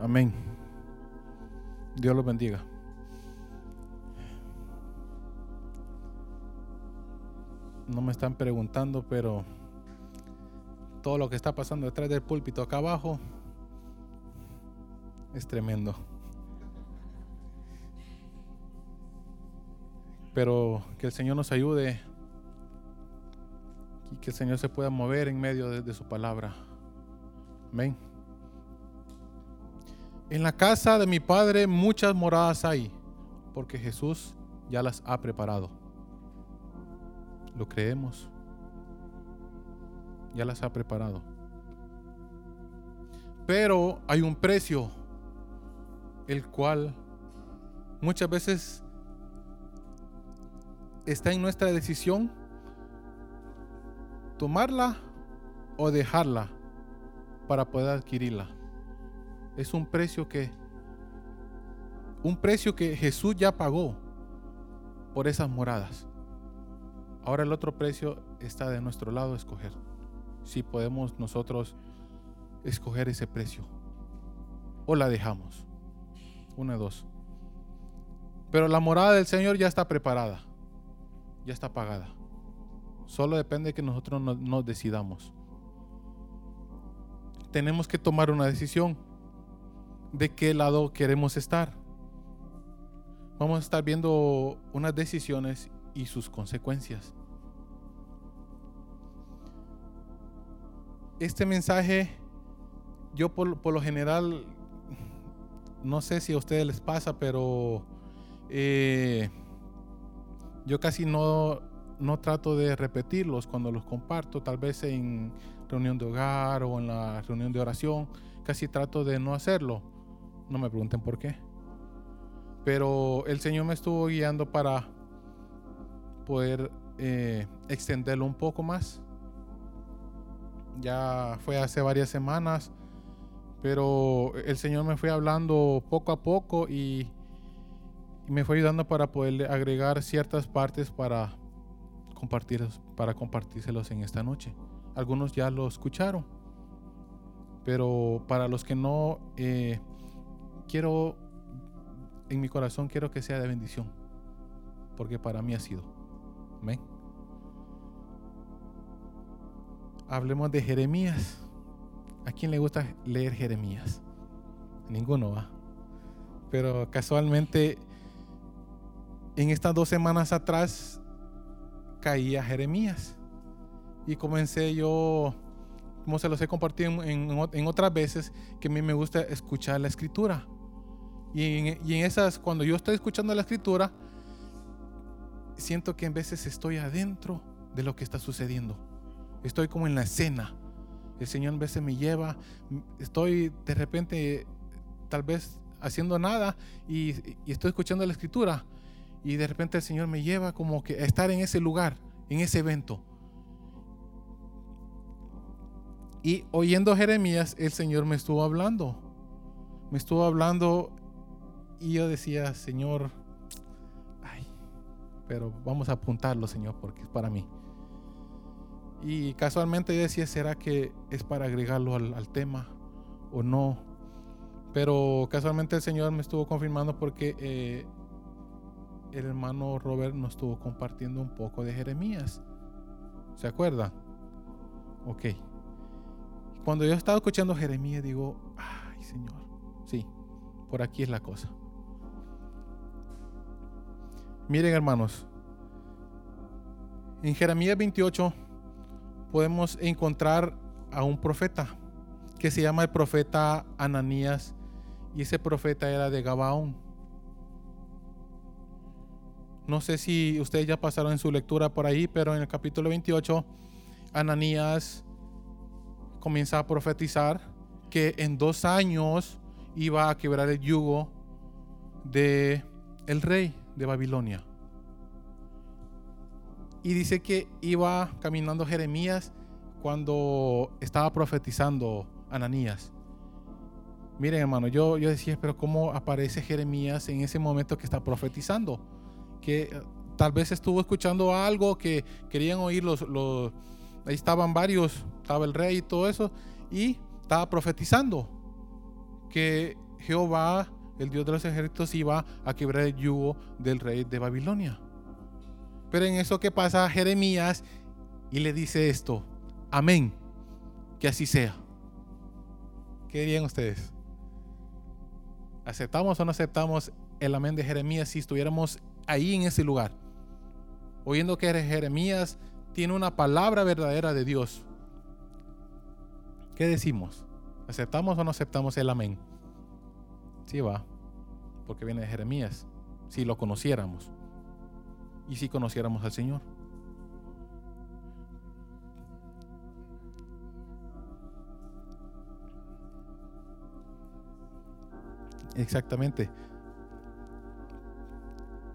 Amén. Dios los bendiga. No me están preguntando, pero todo lo que está pasando detrás del púlpito acá abajo es tremendo. Pero que el Señor nos ayude y que el Señor se pueda mover en medio de, su palabra. Amén. En la casa de mi Padre muchas moradas hay, porque Jesús ya las ha preparado. ¿Lo creemos? Ya las ha preparado. Pero hay un precio, el cual muchas veces está en nuestra decisión tomarla o dejarla para poder adquirirla. Es un precio que un precio que Jesús ya pagó por esas moradas. Ahora el otro precio está de nuestro lado escoger. Si podemos nosotros escoger ese precio o la dejamos. Una de dos. Pero la morada del Señor ya está preparada. Ya está pagada. Solo depende de que nosotros nos, nos decidamos. Tenemos que tomar una decisión de qué lado queremos estar. Vamos a estar viendo unas decisiones y sus consecuencias. Este mensaje, yo por, lo general, no sé si a ustedes les pasa, pero eh, yo casi no, no trato de repetirlos cuando los comparto, tal vez en reunión de hogar o en la reunión de oración, casi trato de no hacerlo. No me pregunten por qué. Pero el Señor me estuvo guiando para poder eh, extenderlo un poco más. Ya fue hace varias semanas, pero el Señor me fue hablando poco a poco y, me fue ayudando para poder agregar ciertas partes para compartirlos, para compartírselos en esta noche. Algunos ya lo escucharon, pero para los que no, eh, quiero, en mi corazón quiero que sea de bendición, porque para mí ha sido. Amén. Hablemos de Jeremías. ¿A quién le gusta leer Jeremías? Ninguno va. Pero casualmente, en estas dos semanas atrás, caía Jeremías. Y comencé yo, como se los he compartido en, otras veces, que a mí me gusta escuchar la escritura. Y en, y esas, cuando yo estoy escuchando la escritura, siento que en veces estoy adentro de lo que está sucediendo. Estoy como en la escena. El Señor en veces me lleva, estoy de repente tal vez haciendo nada y, y estoy escuchando la escritura y de repente el Señor me lleva como que a estar en ese lugar, en ese evento. Y oyendo Jeremías, el Señor me estuvo hablando. Me estuvo hablando y yo decía, Señor, ay, pero vamos a apuntarlo, Señor, porque es para mí. Y casualmente yo decía, ¿será que es para agregarlo al, tema o no? Pero casualmente el Señor me estuvo confirmando porque eh, el hermano Robert nos estuvo compartiendo un poco de Jeremías. ¿Se acuerdan? Ok. Cuando yo estaba escuchando Jeremías, digo, ay Señor, sí, por aquí es la cosa. Miren hermanos, en Jeremías 28 podemos encontrar a un profeta que se llama el profeta Ananías y ese profeta era de Gabaón. No sé si ustedes ya pasaron en su lectura por ahí, pero en el capítulo 28 Ananías comienza a profetizar que en dos años iba a quebrar el yugo de el rey de Babilonia. Y dice que iba caminando Jeremías cuando estaba profetizando Ananías. Miren, hermano, yo, yo decía, pero ¿cómo aparece Jeremías en ese momento que está profetizando? Que tal vez estuvo escuchando algo que querían oír los, los ahí estaban varios, estaba el rey y todo eso, y estaba profetizando que Jehová, el Dios de los ejércitos, iba a quebrar el yugo del rey de Babilonia. Pero en eso que pasa Jeremías y le dice esto, amén, que así sea. ¿Qué dirían ustedes? ¿Aceptamos o no aceptamos el amén de Jeremías si estuviéramos ahí en ese lugar? Oyendo que Jeremías tiene una palabra verdadera de Dios. ¿Qué decimos? ¿Aceptamos o no aceptamos el amén? Sí va, porque viene de Jeremías, si lo conociéramos y si conociéramos al Señor. Exactamente.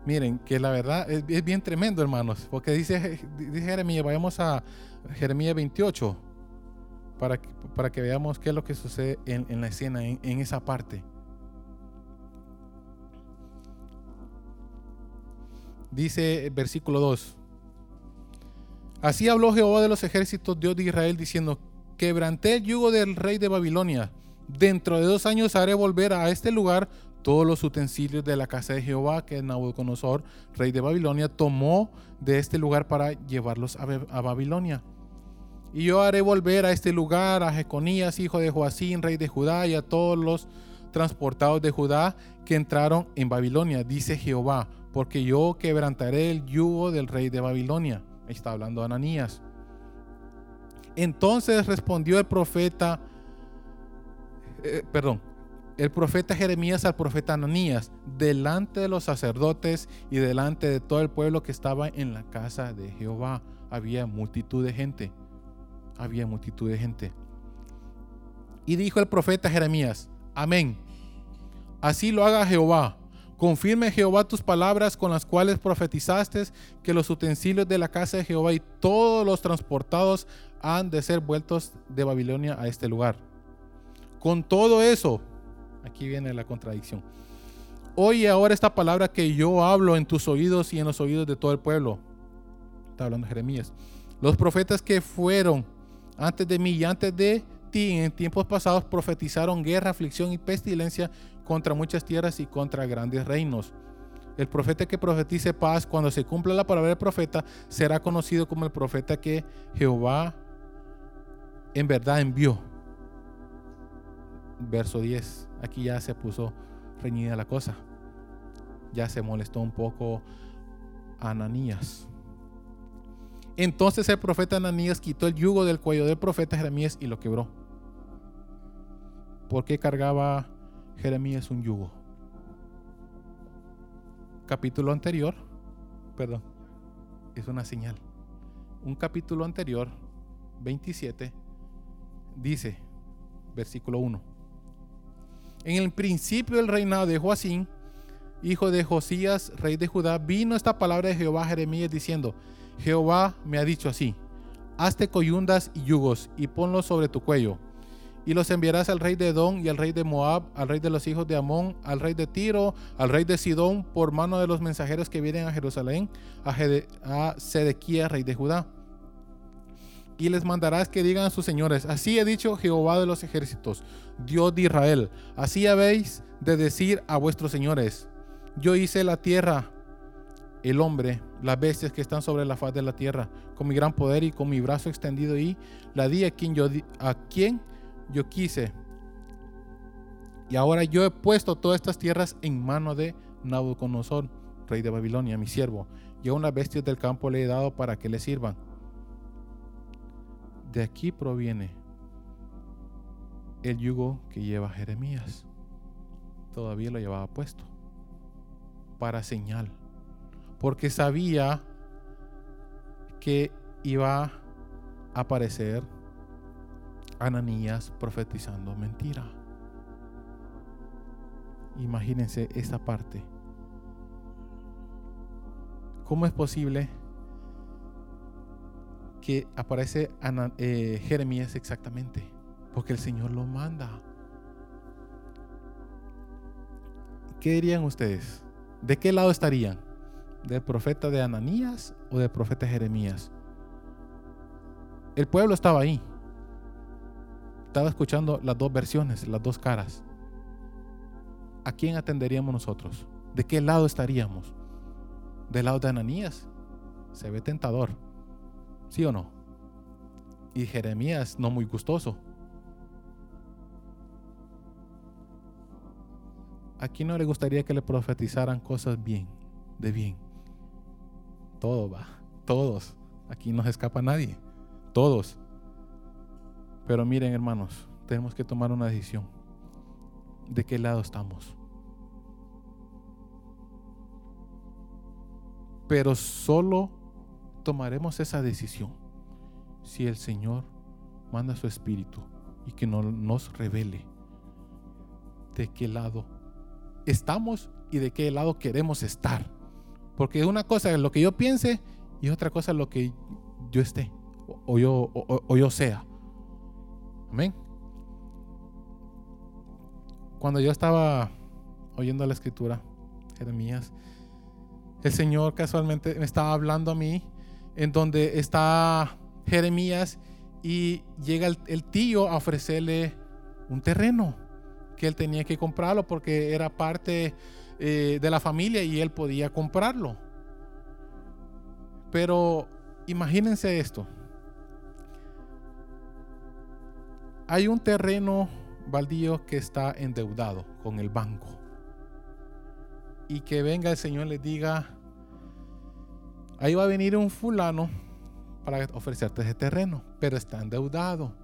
Miren, que la verdad es, bien tremendo, hermanos, porque dice, dice Jeremías, vayamos a Jeremías 28 para, para que veamos qué es lo que sucede en, la escena, en, en esa parte. Dice el versículo 2. Así habló Jehová de los ejércitos, Dios de Israel, diciendo, quebranté el yugo del rey de Babilonia. Dentro de dos años haré volver a este lugar todos los utensilios de la casa de Jehová que Nabucodonosor, rey de Babilonia, tomó de este lugar para llevarlos a, Babilonia. Y yo haré volver a este lugar a Jeconías, hijo de Joacín, rey de Judá, y a todos los transportados de Judá que entraron en Babilonia, dice Jehová, porque yo quebrantaré el yugo del rey de Babilonia. Ahí está hablando Ananías. Entonces respondió el profeta, eh, perdón, el profeta Jeremías al profeta Ananías, delante de los sacerdotes y delante de todo el pueblo que estaba en la casa de Jehová. Había multitud de gente. Había multitud de gente. Y dijo el profeta Jeremías, amén. Así lo haga Jehová. Confirme Jehová tus palabras con las cuales profetizaste que los utensilios de la casa de Jehová y todos los transportados han de ser vueltos de Babilonia a este lugar. Con todo eso, Aquí viene la contradicción. Oye ahora esta palabra que yo hablo en tus oídos y en los oídos de todo el pueblo. Está hablando Jeremías. Los profetas que fueron antes de mí y antes de ti en tiempos pasados profetizaron guerra, aflicción y pestilencia contra muchas tierras y contra grandes reinos. El profeta que profetice paz, cuando se cumpla la palabra del profeta, será conocido como el profeta que Jehová en verdad envió. Verso 10 aquí ya se puso reñida la cosa. Ya se molestó un poco Ananías. Entonces el profeta Ananías quitó el yugo del cuello del profeta Jeremías y lo quebró. ¿Por qué cargaba Jeremías un yugo? Capítulo anterior, perdón, es una señal. Un capítulo anterior, 27, dice, versículo 1 en el principio del reinado de Joacín, hijo de Josías, rey de Judá, vino esta palabra de Jehová a Jeremías diciendo, Jehová me ha dicho así, hazte coyundas y yugos y ponlos sobre tu cuello. Y los enviarás al rey de Edom y al rey de Moab, al rey de los hijos de Amón, al rey de Tiro, al rey de Sidón, por mano de los mensajeros que vienen a Jerusalén, a, Sedequías, rey de Judá. Y les mandarás que digan a sus señores, así ha dicho Jehová de los ejércitos, Dios de Israel, así habéis de decir a vuestros señores, yo hice la tierra, el hombre, las bestias que están sobre la faz de la tierra, con mi gran poder y con mi brazo extendido y la di a quien yo, a quien yo quise. Y ahora yo he puesto todas estas tierras en mano de Nabucodonosor, rey de Babilonia, mi siervo, y a unas bestias del campo le he dado para que le sirvan de aquí proviene el yugo que lleva Jeremías. Todavía lo llevaba puesto para señal, porque sabía que iba a aparecer Ananías profetizando mentira. Imagínense esa parte. ¿Cómo es posible que aparece eh, Jeremías exactamente, porque el Señor lo manda. ¿Qué dirían ustedes? ¿De qué lado estarían? ¿Del profeta de Ananías o del profeta Jeremías? El pueblo estaba ahí. Estaba escuchando las dos versiones, las dos caras. ¿a quién atenderíamos nosotros? ¿De qué lado estaríamos? ¿Del lado de Ananías? Se ve tentador. ¿Sí o no? Y Jeremías no muy gustoso. ¿A quién no le gustaría que le profetizaran cosas bien, de bien? Todo va, todos. Aquí no se escapa nadie. Todos. Pero miren, hermanos, tenemos que tomar una decisión. ¿De qué lado estamos? Pero solo tomaremos esa decisión si el Señor manda su espíritu y que nos revele de qué lado estamos y de qué lado queremos estar. Porque una cosa es lo que yo piense y otra cosa es lo que yo esté o, yo, o, yo sea. Amén. Cuando yo estaba oyendo la escritura, Jeremías, el Señor casualmente me estaba hablando a mí en donde está Jeremías y llega el, tío a ofrecerle un terreno que él tenía que comprarlo porque era parte eh, de la familia y él podía comprarlo. Pero imagínense esto. Hay un terreno baldío que está endeudado con el banco. Y que venga el Señor le diga, ahí va a venir un fulano para ofrecerte ese terreno, pero está endeudado.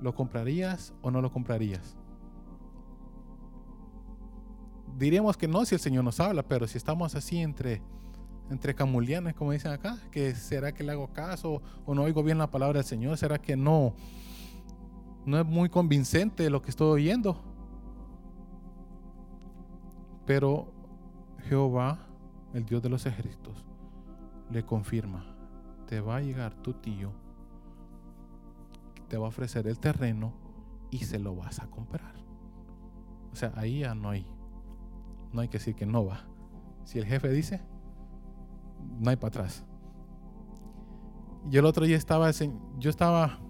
¿Lo comprarías o no lo comprarías? Diríamos que no si el Señor nos habla, pero si estamos así entre entre camulianes, como dicen acá, que será que le hago caso o no oigo bien la palabra del Señor, será que no no es muy convincente lo que estoy oyendo. Pero Jehová, el Dios de los ejércitos, le confirma, te va a llegar tu tío, te va a ofrecer el terreno y se lo vas a comprar. O sea, ahí ya no hay, no hay que decir que no va. Si el jefe dice, no hay para atrás. Y el otro día estaba, yo estaba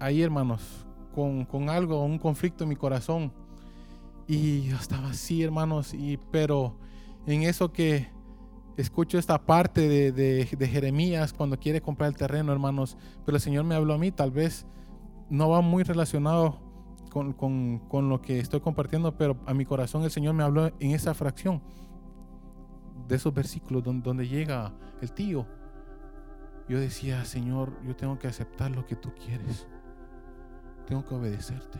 ahí, hermanos, con, con, algo, un conflicto en mi corazón. Y yo estaba así, hermanos, y pero en eso que escucho esta parte de, de, Jeremías cuando quiere comprar el terreno, hermanos, pero el Señor me habló a mí, tal vez no va muy relacionado con, con, con lo que estoy compartiendo, pero a mi corazón el Señor me habló en esa fracción de esos versículos donde, donde llega el tío. Yo decía, Señor, yo tengo que aceptar lo que tú quieres. Tengo que obedecerte.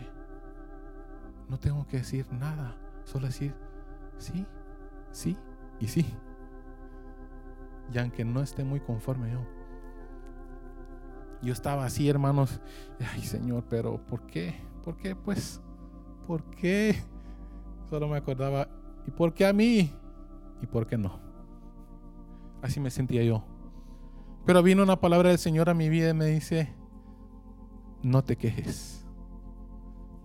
No tengo que decir nada, solo decir sí, sí y sí. Y aunque no esté muy conforme yo. Yo estaba así, hermanos. Ay, Señor, pero ¿por qué? ¿Por qué? Pues, ¿por qué? Solo me acordaba, ¿y por qué a mí? ¿Y por qué no? Así me sentía yo. Pero vino una palabra del Señor a mi vida y me dice, no te quejes.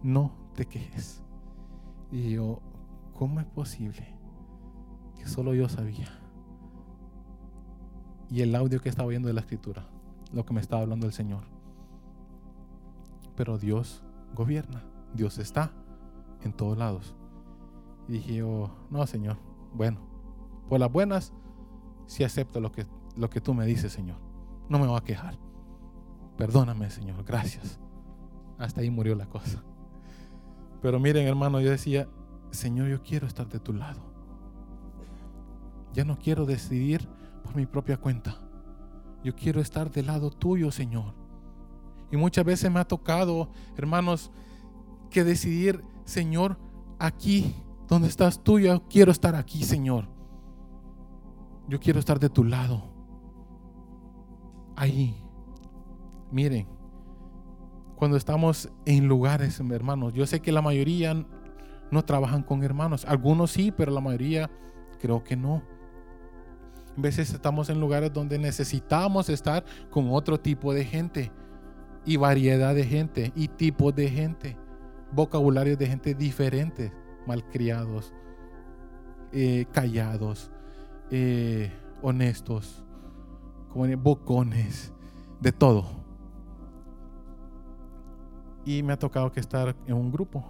No te quejes. Y yo, ¿cómo es posible que solo yo sabía? Y el audio que estaba oyendo de la escritura, lo que me estaba hablando el Señor. Pero Dios gobierna, Dios está en todos lados. Y dije yo, no, Señor, bueno, por las buenas, si acepto lo que, lo que tú me dices, Señor. No me voy a quejar. Perdóname, Señor. Gracias. Hasta ahí murió la cosa. Pero miren, hermano, yo decía, Señor, yo quiero estar de tu lado. Ya no quiero decidir por mi propia cuenta. Yo quiero estar del lado tuyo, Señor. Y muchas veces me ha tocado, hermanos, que decidir, Señor, aquí donde estás tú, yo quiero estar aquí, Señor. Yo quiero estar de tu lado. Ahí. Miren, cuando estamos en lugares, hermanos, yo sé que la mayoría no trabajan con hermanos. Algunos sí, pero la mayoría creo que no. A veces estamos en lugares donde necesitamos estar con otro tipo de gente y variedad de gente y tipos de gente, vocabularios de gente diferentes, malcriados, eh, callados, eh, honestos, bocones, de todo. Y me ha tocado que estar en un grupo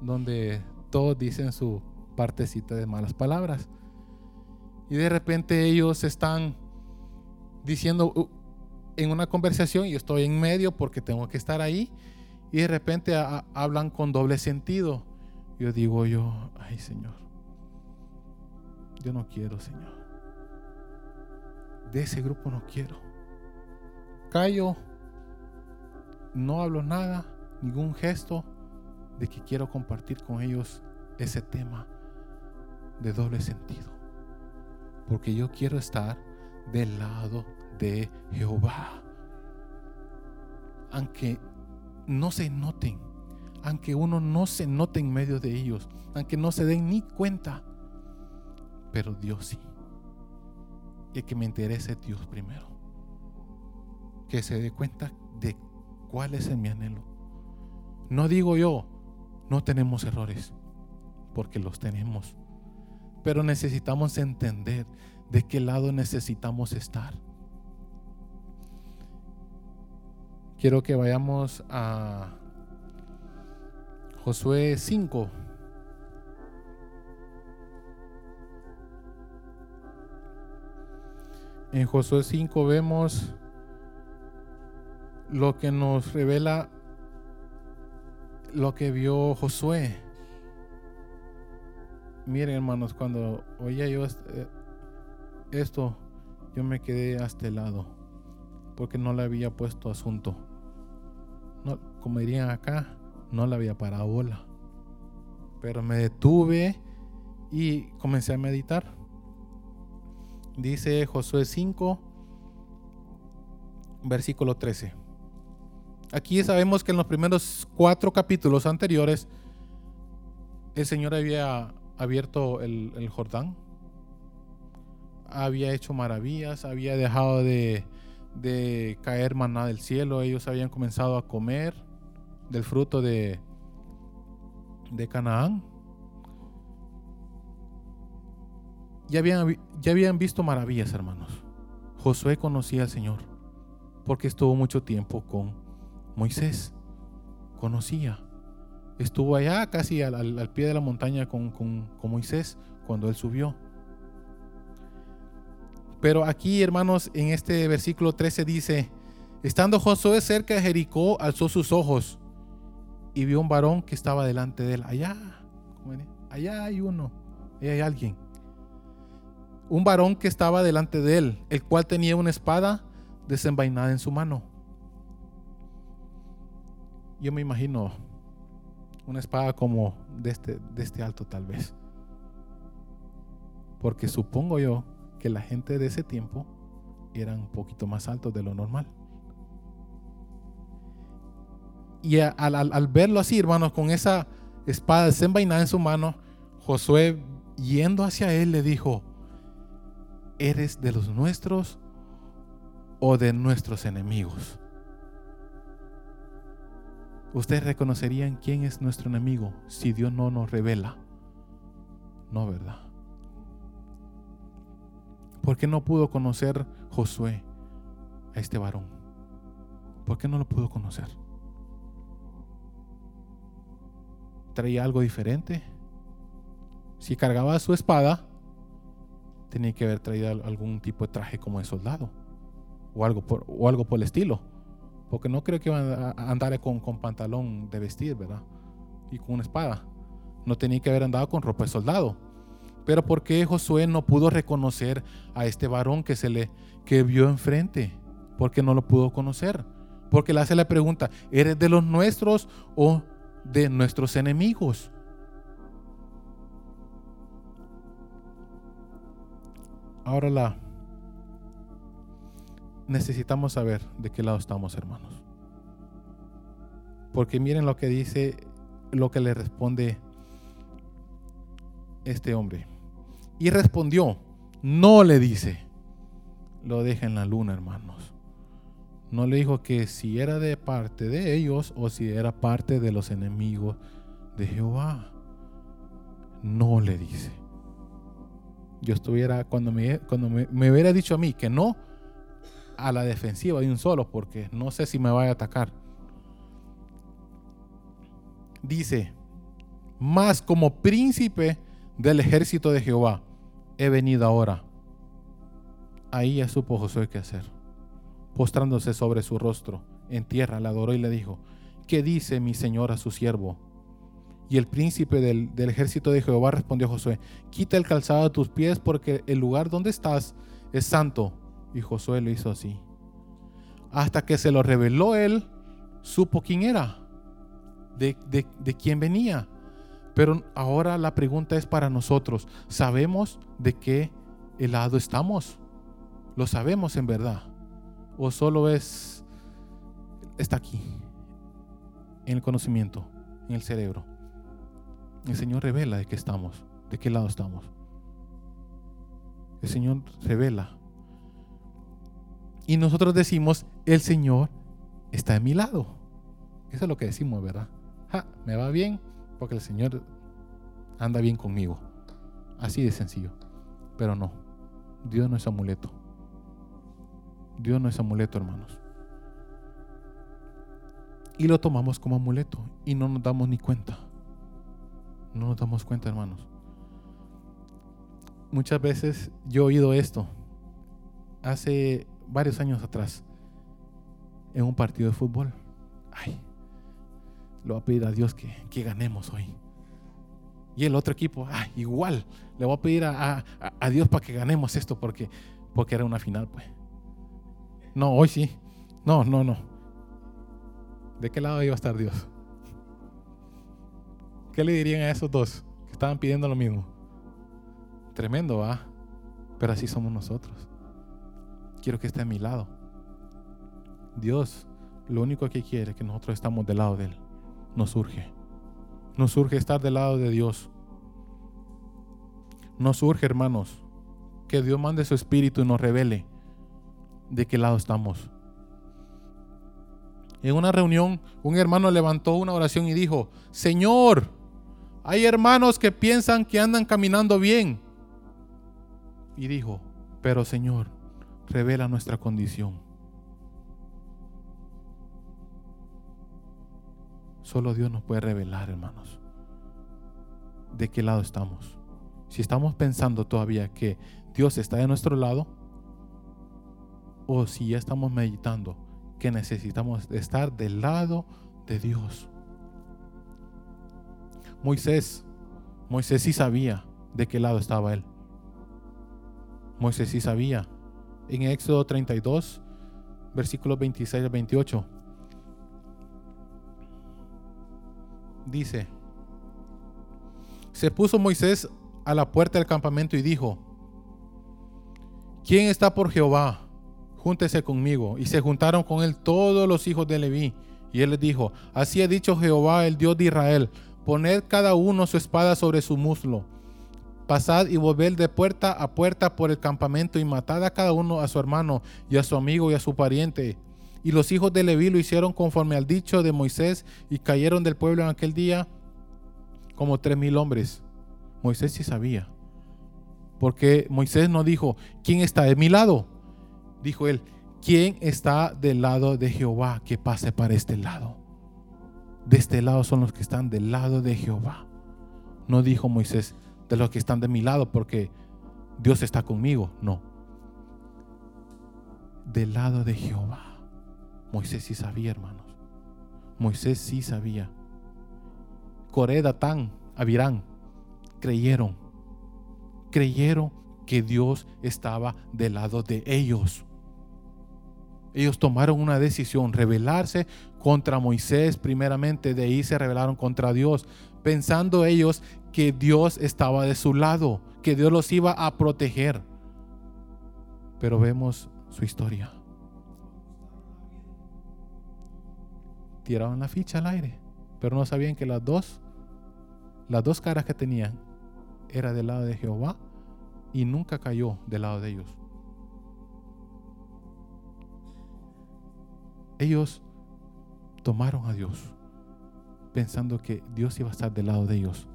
donde todos dicen su partecita de malas palabras. Y de repente ellos están diciendo uh, en una conversación y estoy en medio porque tengo que estar ahí y de repente hablan con doble sentido. Yo digo yo, ay Señor, yo no quiero Señor. De ese grupo no quiero. Callo, no hablo nada, ningún gesto de que quiero compartir con ellos ese tema de doble sentido. Porque yo quiero estar del lado de Jehová. Aunque no se noten, aunque uno no se note en medio de ellos, aunque no se den ni cuenta, pero Dios sí. Y que me interese Dios primero. Que se dé cuenta de cuál es mi anhelo. No digo yo, no tenemos errores, porque los tenemos. Pero necesitamos entender de qué lado necesitamos estar. Quiero que vayamos a Josué 5. En Josué 5 vemos lo que nos revela lo que vio Josué. Miren hermanos, cuando oía yo eh, esto, yo me quedé a este lado, porque no le había puesto asunto. No, como dirían acá, no le había parado bola. Pero me detuve y comencé a meditar. Dice Josué 5, versículo 13. Aquí sabemos que en los primeros cuatro capítulos anteriores el Señor había abierto el, Jordán, había hecho maravillas, había dejado de, de, caer maná del cielo, ellos habían comenzado a comer del fruto de, de Canaán. Ya habían, ya habían visto maravillas, hermanos. Josué conocía al Señor porque estuvo mucho tiempo con Moisés conocía. Estuvo allá casi al, pie de la montaña con, Moisés cuando él subió. Pero aquí, hermanos, en este versículo 13 dice, estando Josué cerca de Jericó, alzó sus ojos y vio un varón que estaba delante de él. Allá, allá hay uno, allá hay alguien. Un varón que estaba delante de él, el cual tenía una espada desenvainada en su mano yo me imagino una espada como de este, de este alto tal vez. Porque supongo yo que la gente de ese tiempo eran un poquito más altos de lo normal. Y al, verlo así, hermanos, con esa espada desenvainada en su mano, Josué, yendo hacia él, le dijo, ¿eres de los nuestros o de nuestros enemigos? Ustedes reconocerían quién es nuestro enemigo si Dios no nos revela. No, ¿verdad? ¿Por qué no pudo conocer Josué a este varón? ¿Por qué no lo pudo conocer? ¿Traía algo diferente? Si cargaba su espada, tenía que haber traído algún tipo de traje como de soldado o algo por, o algo por el estilo. Porque no creo que iban a andar con, pantalón de vestir, ¿verdad? Y con una espada. No tenía que haber andado con ropa de soldado. Pero ¿por qué Josué no pudo reconocer a este varón que se le que vio enfrente? Porque no lo pudo conocer. Porque le hace la pregunta, ¿eres de los nuestros o de nuestros enemigos? Ahora la necesitamos saber de qué lado estamos, hermanos. Porque miren lo que dice, lo que le responde este hombre. Y respondió, no le dice, lo deja en la luna, hermanos. No le dijo que si era de parte de ellos o si era parte de los enemigos de Jehová. No le dice. Yo estuviera, cuando me, cuando me hubiera dicho a mí que no, a la defensiva de un solo porque no sé si me va a atacar. Dice, Mas como príncipe del ejército de Jehová he venido ahora. Ahí ya supo Josué qué hacer. Postrándose sobre su rostro en tierra, le adoró y le dijo, ¿qué dice mi señor a su siervo? Y el príncipe del, del, ejército de Jehová respondió a Josué, quita el calzado de tus pies porque el lugar donde estás es santo. Y Josué lo hizo así. Hasta que se lo reveló él, supo quién era, de, de, quién venía. Pero ahora la pregunta es para nosotros, ¿sabemos de qué lado estamos? ¿Lo sabemos en verdad? ¿O solo es, está aquí, en el conocimiento, en el cerebro? El Señor revela de qué estamos, de qué lado estamos. El Señor revela. Y nosotros decimos, el Señor está a mi lado. Eso es lo que decimos, ¿verdad? me va bien porque el Señor anda bien conmigo. Así de sencillo. Pero no, Dios no es amuleto. Dios no es amuleto, hermanos. Y lo tomamos como amuleto y no nos damos ni cuenta. No nos damos cuenta, hermanos. Muchas veces yo he oído esto hace varios años atrás en un partido de fútbol. Ay, lo voy a pedir a Dios que, que ganemos hoy. Y el otro equipo, ah, igual, le voy a pedir a, a, Dios para que ganemos esto porque, porque era una final, pues. No, hoy sí. No, no, no. ¿De qué lado iba a estar Dios? ¿Qué le dirían a esos dos que estaban pidiendo lo mismo? Tremendo, va. Pero así somos nosotros. Quiero que esté a mi lado. Dios, lo único que quiere es que nosotros estamos del lado de Él. Nos surge. Nos surge estar del lado de Dios. Nos surge, hermanos, que Dios mande su espíritu y nos revele de qué lado estamos. En una reunión, un hermano levantó una oración y dijo, Señor, hay hermanos que piensan que andan caminando bien. Y dijo, pero Señor, revela nuestra condición. Solo Dios nos puede revelar, hermanos, de qué lado estamos. Si estamos pensando todavía que Dios está de nuestro lado, o si ya estamos meditando que necesitamos estar del lado de Dios. Moisés, Moisés sí sabía de qué lado estaba él. Moisés sí sabía. En Éxodo 32, versículos 26 al 28, dice, se puso Moisés a la puerta del campamento y dijo, ¿quién está por Jehová? Júntese conmigo. Y se juntaron con él todos los hijos de Leví. Y él les dijo, así ha dicho Jehová, el Dios de Israel, poned cada uno su espada sobre su muslo. Pasad y volved de puerta a puerta por el campamento y matad a cada uno a su hermano y a su amigo y a su pariente y los hijos de Leví lo hicieron conforme al dicho de Moisés y cayeron del pueblo en aquel día como tres mil hombres. Moisés sí sabía. Porque Moisés no dijo, ¿quién está de mi lado? Dijo él, ¿quién está del lado de Jehová que pase para este lado? De este lado son los que están del lado de Jehová. No dijo Moisés, de los que están de mi lado porque Dios está conmigo. No. Del lado de Jehová. Moisés sí sabía, hermanos. Moisés sí sabía. Coré, Datán, Abirán creyeron. Creyeron que Dios estaba del lado de ellos. Ellos tomaron una decisión, rebelarse contra Moisés primeramente, de ahí se rebelaron contra Dios, pensando ellos que Dios estaba de su lado, que Dios los iba a proteger. Pero vemos su historia. tiraban la ficha al aire, pero no sabían que las dos, las dos caras que tenían era del lado de Jehová y nunca cayó del lado de ellos. Ellos tomaron a Dios pensando que Dios iba a estar del lado de ellos.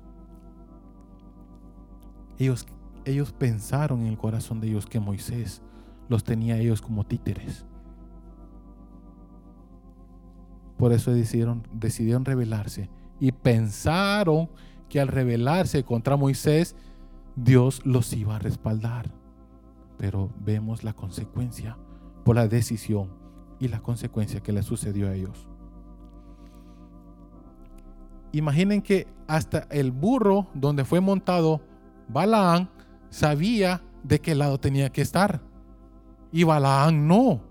Ellos, ellos pensaron en el corazón de ellos que Moisés los tenía ellos como títeres. Por eso decidieron, decidieron rebelarse y pensaron que al rebelarse contra Moisés, Dios los iba a respaldar. Pero vemos la consecuencia por la decisión y la consecuencia que le sucedió a ellos. Imaginen que hasta el burro donde fue montado Balaán sabía de qué lado tenía que estar. Y Balaán no.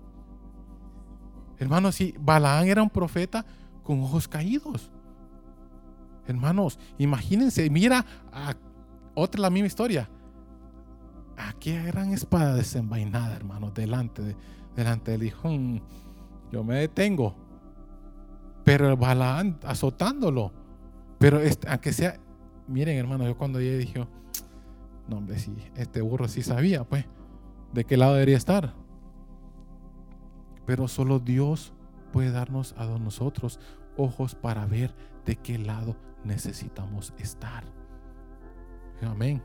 Hermanos, si Balaán era un profeta con ojos caídos. Hermanos, imagínense, mira otra la misma historia. Aquí gran espada desenvainada, hermanos, delante de, delante del hijo. Mm, yo me detengo. Pero Balaán azotándolo. Pero este, aunque sea, miren, hermanos, yo cuando llegué dije, no, hombre, si este burro sí sabía, pues, de qué lado debería estar. Pero solo Dios puede darnos a nosotros ojos para ver de qué lado necesitamos estar. Amén.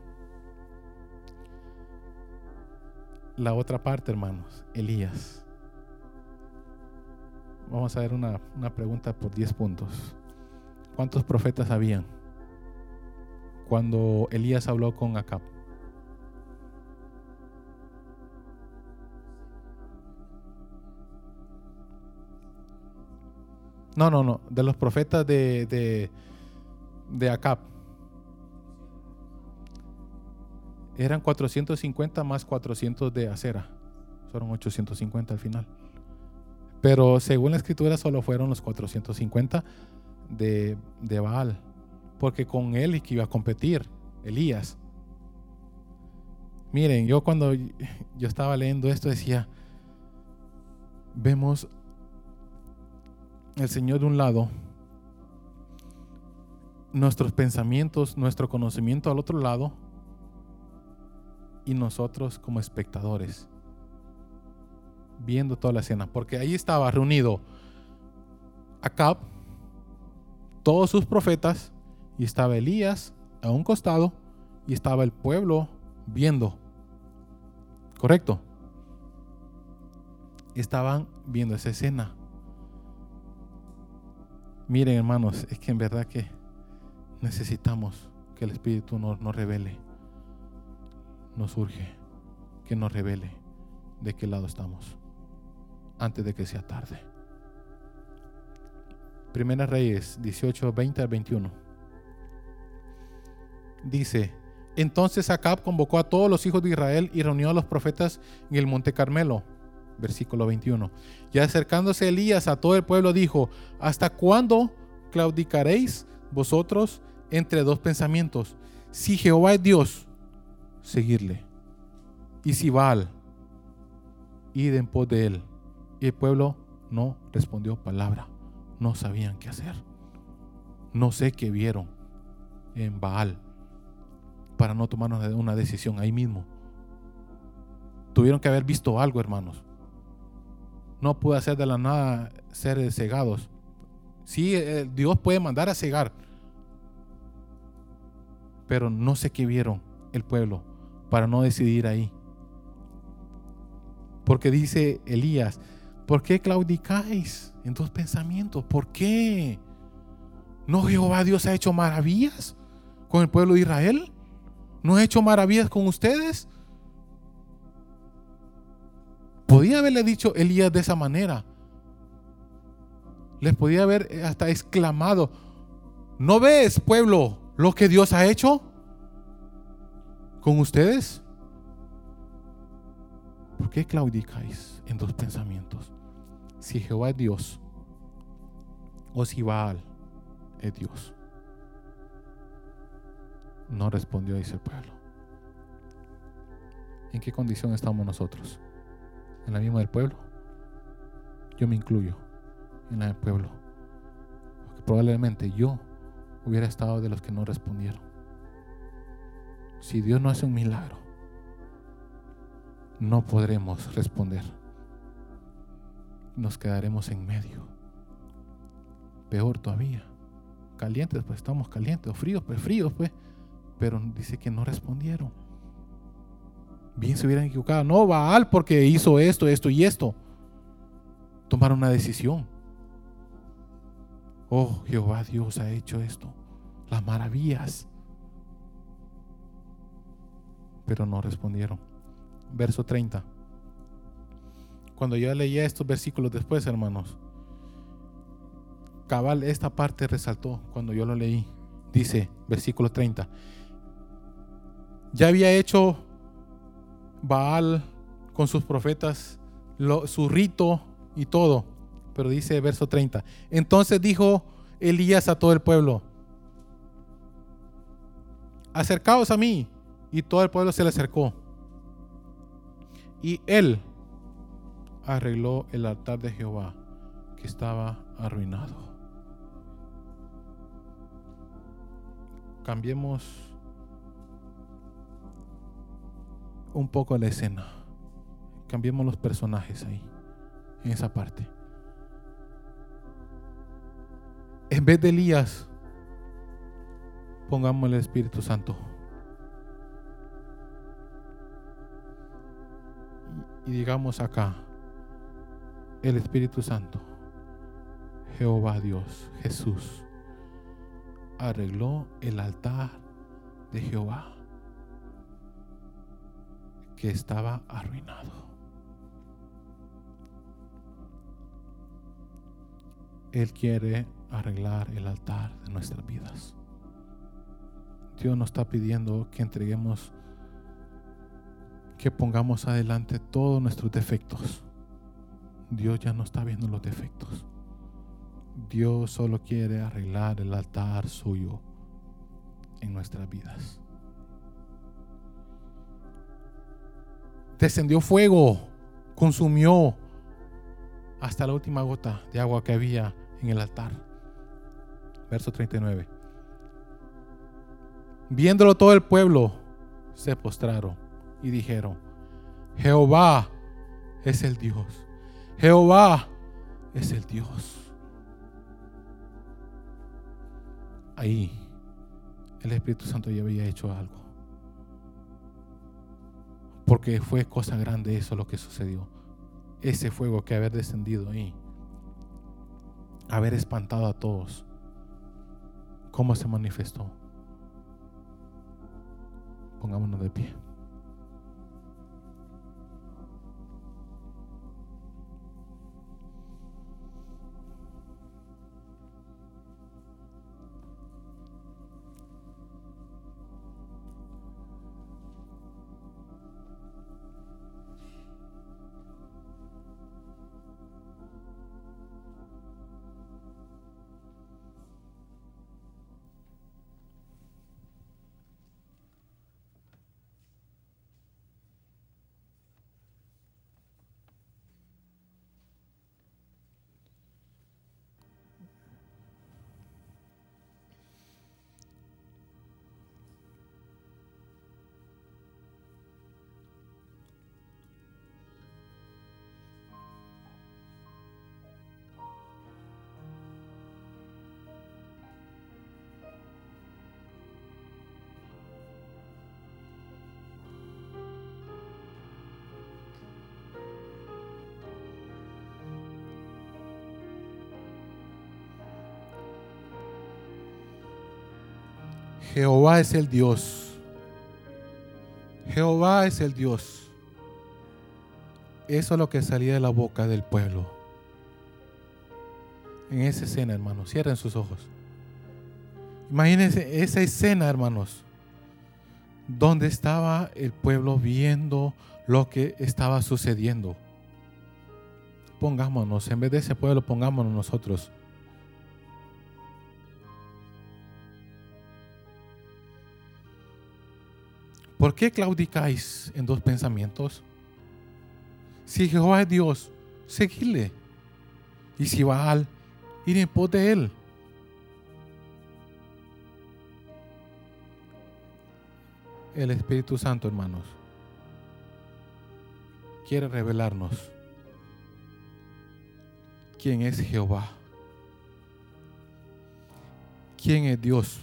La otra parte, hermanos, Elías. Vamos a ver una, una pregunta por 10 puntos. ¿Cuántos profetas habían cuando Elías habló con Acab? No, no, no. De los profetas de, de, de Acab. Eran 450 más 400 de acera. Fueron 850 al final. Pero según la escritura solo fueron los 450 de, de Baal. Porque con él que iba a competir, Elías. Miren, yo cuando yo estaba leyendo esto decía, vemos el Señor de un lado, nuestros pensamientos, nuestro conocimiento al otro lado y nosotros como espectadores viendo toda la escena, porque ahí estaba reunido Acab, todos sus profetas, y estaba Elías a un costado, y estaba el pueblo viendo. ¿Correcto? Estaban viendo esa escena. Miren hermanos, es que en verdad que necesitamos que el Espíritu nos, revele, nos urge, que nos revele de qué lado estamos antes de que sea tarde. Primera Reyes 18, 20 al 21. Dice, entonces Acab convocó a todos los hijos de Israel y reunió a los profetas en el monte Carmelo versículo 21. Y acercándose Elías a todo el pueblo dijo, ¿hasta cuándo claudicaréis vosotros entre dos pensamientos? Si Jehová es Dios, seguirle. Y si Baal, id en pos de él. Y el pueblo no respondió palabra. No sabían qué hacer. No sé qué vieron en Baal para no tomar una decisión ahí mismo. Tuvieron que haber visto algo, hermanos no puede hacer de la nada ser cegados. Sí, eh, Dios puede mandar a cegar, pero no sé qué vieron el pueblo para no decidir ahí. Porque dice Elías, ¿por qué claudicáis en tus pensamientos? ¿Por qué? ¿No Jehová Dios ha hecho maravillas con el pueblo de Israel? ¿No ha hecho maravillas con ustedes? Podía haberle dicho Elías de esa manera. Les podía haber hasta exclamado, ¿no ves, pueblo, lo que Dios ha hecho con ustedes? ¿Por qué claudicáis en dos pensamientos? Si Jehová es Dios o si Baal es Dios. No respondió, dice el pueblo. ¿En qué condición estamos nosotros? en la misma del pueblo. Yo me incluyo en la del pueblo. Porque probablemente yo hubiera estado de los que no respondieron. Si Dios no hace un milagro, no podremos responder. Nos quedaremos en medio. Peor todavía. Calientes, pues estamos calientes, o fríos, pues fríos, pues. Pero dice que no respondieron bien se hubieran equivocado. No, Baal porque hizo esto, esto y esto. Tomaron una decisión. Oh, Jehová Dios ha hecho esto. las maravillas. Pero no respondieron. Verso 30. Cuando yo leía estos versículos después, hermanos, cabal, esta parte resaltó cuando yo lo leí. Dice, versículo 30. Ya había hecho Baal con sus profetas su rito y todo. Pero dice verso 30. Entonces dijo Elías a todo el pueblo, acercaos a mí. Y todo el pueblo se le acercó. Y él arregló el altar de Jehová que estaba arruinado. Cambiemos un poco la escena. Cambiemos los personajes ahí, en esa parte. En vez de Elías, pongamos el Espíritu Santo. Y digamos acá, el Espíritu Santo, Jehová Dios, Jesús, arregló el altar de Jehová que estaba arruinado. Él quiere arreglar el altar de nuestras vidas. Dios nos está pidiendo que entreguemos, que pongamos adelante todos nuestros defectos. Dios ya no está viendo los defectos. Dios solo quiere arreglar el altar suyo en nuestras vidas. Descendió fuego, consumió hasta la última gota de agua que había en el altar. Verso 39. Viéndolo todo el pueblo, se postraron y dijeron, Jehová es el Dios. Jehová es el Dios. Ahí el Espíritu Santo ya había hecho algo. Porque fue cosa grande eso lo que sucedió. Ese fuego que haber descendido ahí haber espantado a todos. ¿Cómo se manifestó? Pongámonos de pie. Jehová es el Dios. Jehová es el Dios. Eso es lo que salía de la boca del pueblo. En esa escena, hermanos, cierren sus ojos. Imagínense esa escena, hermanos, donde estaba el pueblo viendo lo que estaba sucediendo. Pongámonos, en vez de ese pueblo, pongámonos nosotros. ¿Por qué claudicáis en dos pensamientos? Si Jehová es Dios, seguidle. Y si Baal, ir en pos de él. El Espíritu Santo, hermanos, quiere revelarnos quién es Jehová, quién es Dios.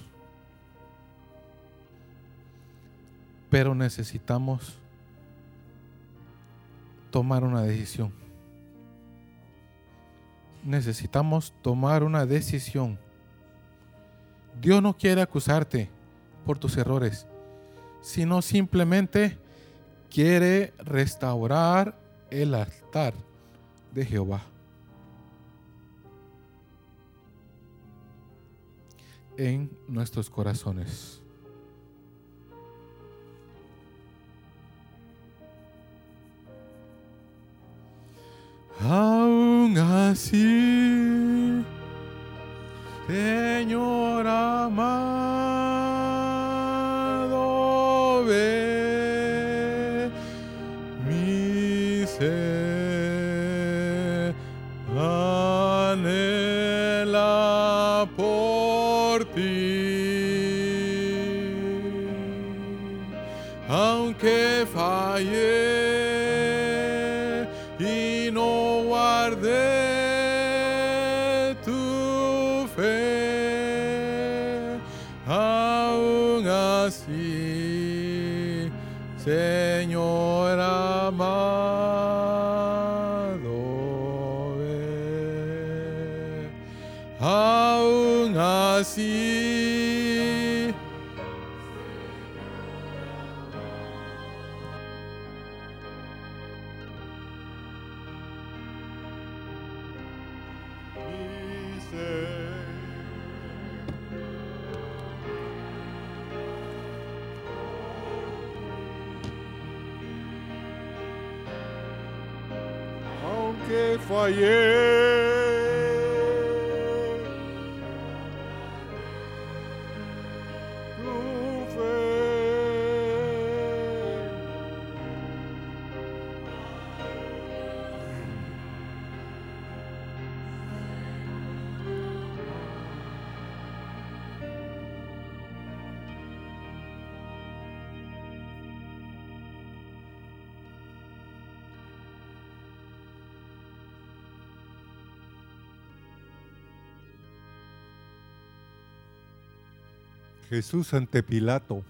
Pero necesitamos tomar una decisión. Necesitamos tomar una decisión Dios no quiere acusarte por tus errores, sino simplemente quiere restaurar el altar de Jehová. en nuestros corazones. Así, Aunque fallé, Jesús ante Pilato.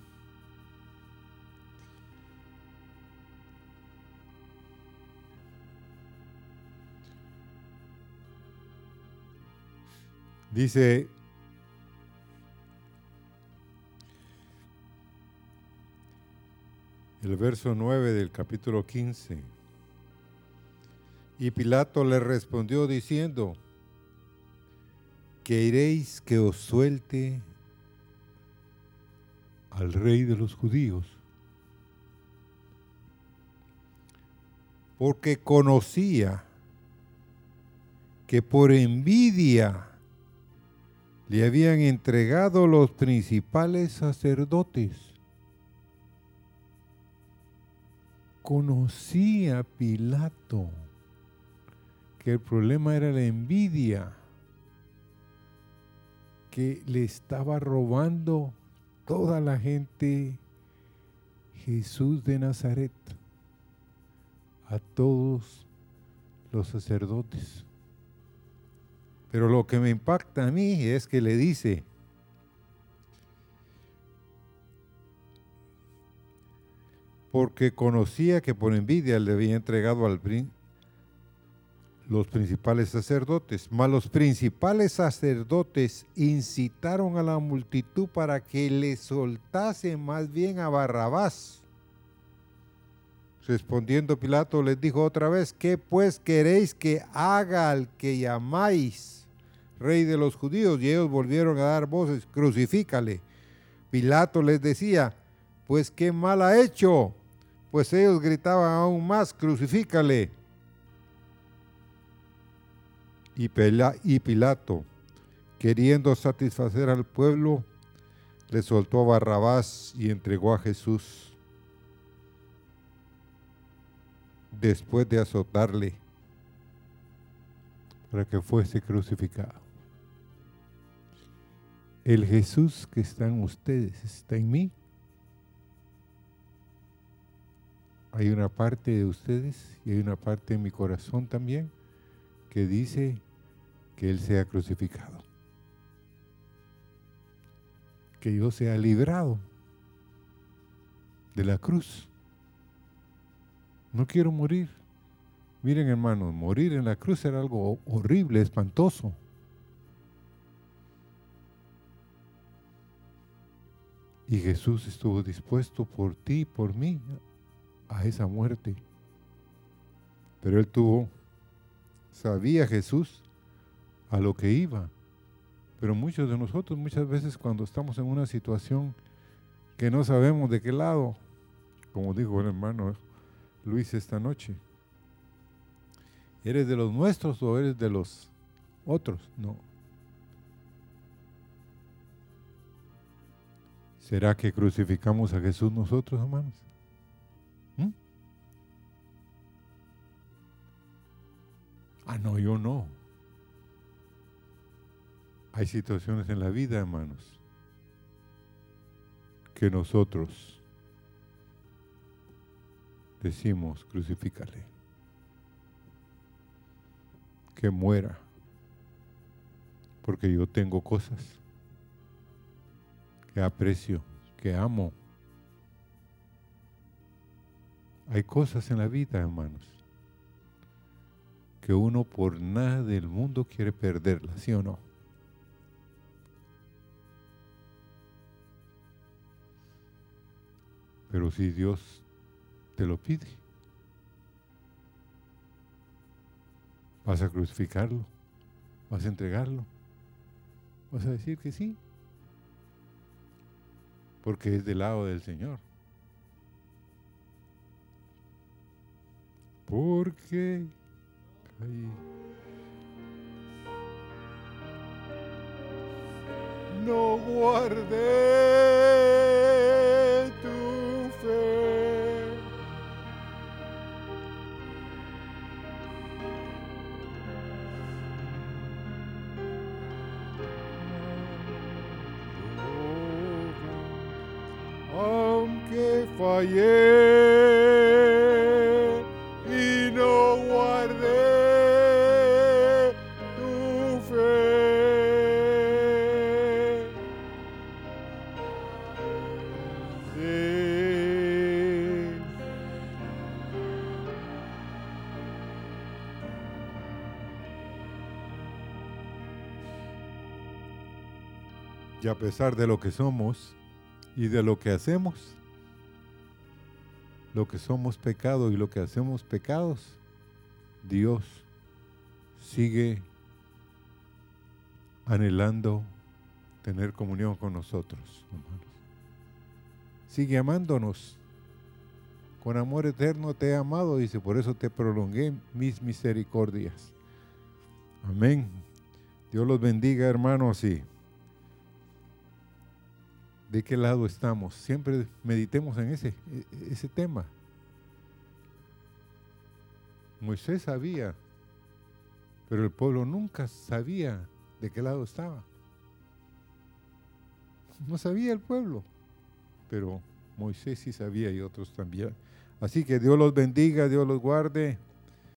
Dice, el verso 9 del capítulo 15. Y Pilato le respondió diciendo, que iréis que os suelte al rey de los judíos. Porque conocía que por envidia le habían entregado los principales sacerdotes. Conocía Pilato que el problema era la envidia, que le estaba robando toda la gente Jesús de Nazaret a todos los sacerdotes. Pero lo que me impacta a mí es que le dice, porque conocía que por envidia le había entregado al los principales sacerdotes, mas los principales sacerdotes incitaron a la multitud para que le soltase más bien a Barrabás. Respondiendo Pilato les dijo otra vez, ¿qué pues queréis que haga al que llamáis rey de los judíos? Y ellos volvieron a dar voces, crucifícale. Pilato les decía, pues qué mal ha hecho. Pues ellos gritaban aún más, crucifícale. Y, Pela- y Pilato, queriendo satisfacer al pueblo, le soltó a Barrabás y entregó a Jesús después de azotarle para que fuese crucificado. El Jesús que está en ustedes está en mí. Hay una parte de ustedes y hay una parte en mi corazón también que dice que Él sea crucificado. Que yo sea librado de la cruz. No quiero morir. Miren hermanos, morir en la cruz era algo horrible, espantoso. Y Jesús estuvo dispuesto por ti por mí a esa muerte. Pero él tuvo, sabía Jesús a lo que iba. Pero muchos de nosotros muchas veces cuando estamos en una situación que no sabemos de qué lado, como dijo el hermano Luis esta noche, ¿eres de los nuestros o eres de los otros? No. ¿Será que crucificamos a Jesús nosotros, hermanos? ¿Mm? Ah, no, yo no. Hay situaciones en la vida, hermanos, que nosotros decimos, crucifícale, que muera, porque yo tengo cosas que aprecio, que amo. Hay cosas en la vida, hermanos, que uno por nada del mundo quiere perderlas, ¿sí o no? Pero si Dios te lo pide, vas a crucificarlo, vas a entregarlo, vas a decir que sí porque es del lado del Señor. Porque no guardé Aunque fallé y no guardé tu fe. Sí. Y a pesar de lo que somos y de lo que hacemos, lo que somos pecado y lo que hacemos pecados, Dios sigue anhelando tener comunión con nosotros, hermanos. Sigue amándonos. Con amor eterno te he amado, dice, por eso te prolongué mis misericordias. Amén. Dios los bendiga, hermanos, y de qué lado estamos. Siempre meditemos en ese, e- ese tema. Moisés sabía, pero el pueblo nunca sabía de qué lado estaba. No sabía el pueblo, pero Moisés sí sabía y otros también. Así que Dios los bendiga, Dios los guarde.